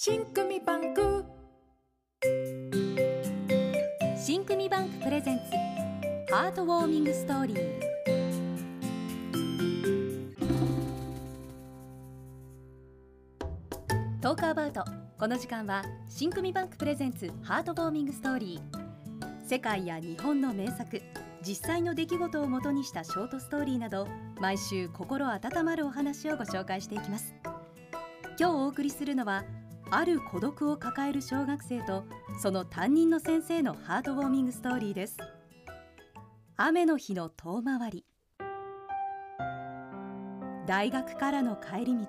信組バンク。信組バンク presents heartwarming story。Talk about。この時間は信組バンク presents heartwarming story。世界や日本の名作実際の出来事をもとにしたショートストーリーなど毎週心温まるお話をご紹介していきます。今日お送りするのはある孤独を抱える小学生とその担任の先生のハートウォーミングストーリーです。雨の日の遠回り。大学からの帰り道。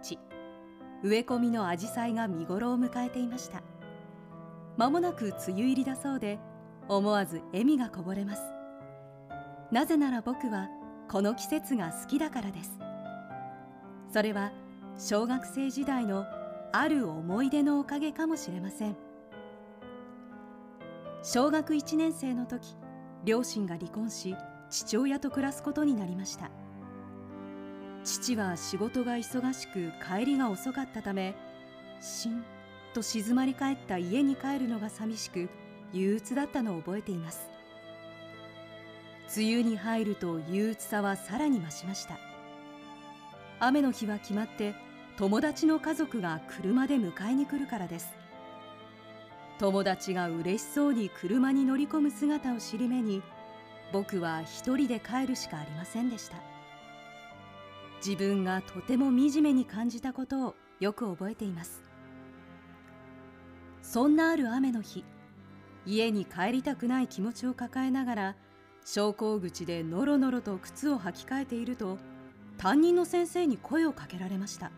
植え込みの紫陽花が見頃を迎えていました。間もなく梅雨入りだそうで思わず笑みがこぼれます。なぜなら僕はこの季節が好きだからです。それは小学生時代のある思い出のおかげかもしれません。小学1年生の時両親が離婚し父親と暮らすことになりました。父は仕事が忙しく帰りが遅かったためしんと静まり返った家に帰るのが寂しく憂鬱だったのを覚えています。梅雨に入ると憂鬱さはさらに増しました。雨の日は決まって友達の家族が車で迎えに来るからです。友達が嬉しそうに車に乗り込む姿を尻目に僕は一人で帰るしかありませんでした。自分がとても惨めに感じたことをよく覚えています。そんなある雨の日家に帰りたくない気持ちを抱えながら昇降口でのろのろと靴を履き替えていると担任の先生に声をかけられました。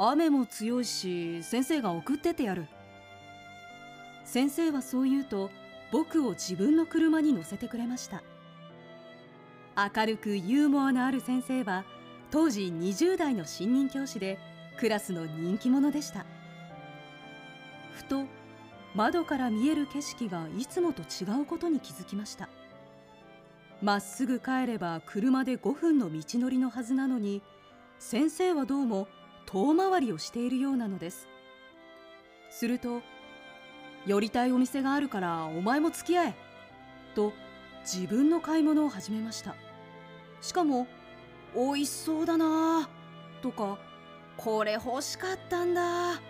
雨も強いし先生が送ってってやる。先生はそう言うと僕を自分の車に乗せてくれました。明るくユーモアのある先生は当時20代の新任教師でクラスの人気者でした。ふと窓から見える景色がいつもと違うことに気づきました。まっすぐ帰れば車で5分の道のりのはずなのに先生はどうも遠回りをしているようなのです。すると「寄りたいお店があるからお前も付き合え」と自分の買い物を始めました。しかも「美味しそうだな」とか「これ欲しかったんだ」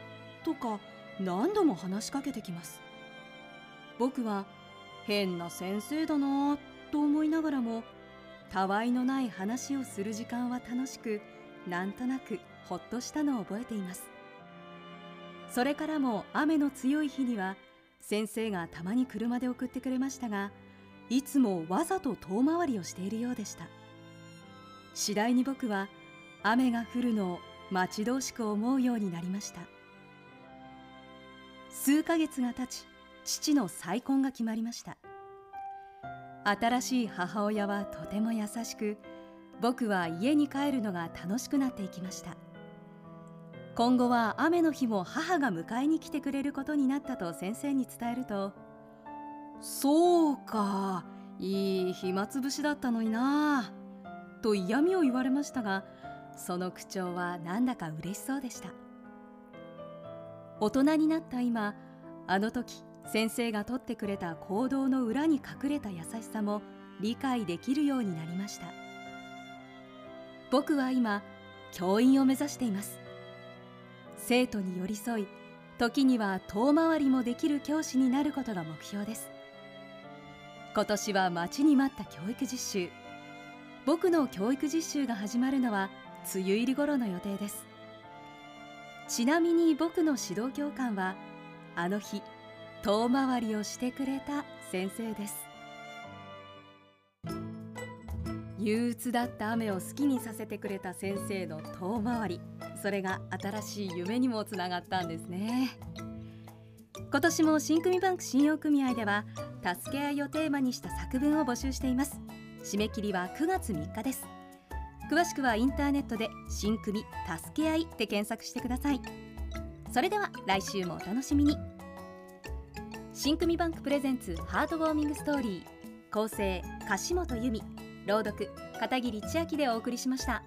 とか何度も話しかけてきます。僕は変な先生だなと思いながらもたわいのない話をする時間は楽しくなんとなくほっとしたのを覚えています。それからも雨の強い日には先生がたまに車で送ってくれましたがいつもわざと遠回りをしているようでした。次第に僕は雨が降るのを待ち遠しく思うようになりました。数ヶ月が経ち父の再婚が決まりました。新しい母親はとても優しく僕は家に帰るのが楽しくなっていきました。今後は雨の日も母が迎えに来てくれることになったと先生に伝えると「そうかいい暇つぶしだったのにな」と嫌味を言われましたがその口調はなんだか嬉しそうでした。大人になった今あの時先生がとってくれた行動の裏に隠れた優しさも理解できるようになりました。僕は今教員を目指しています。生徒に寄り添い時には遠回りもできる教師になることが目標です。今年は待ちに待った教育実習。僕の教育実習が始まるのは梅雨入り頃の予定です。ちなみに僕の指導教官はあの日遠回りをしてくれた先生です。憂鬱だった雨を好きにさせてくれた先生の遠回り。それが新しい夢にもつながったんですね。今年も新組バンク信用組合では助け合いをテーマにした作文を募集しています。締め切りは9月3日です。詳しくはインターネットで新組助け合いで検索してください。それでは来週もお楽しみに。新組バンクプレゼンツハートウォーミングストーリー。構成樫本由美。朗読片桐千秋でお送りしました。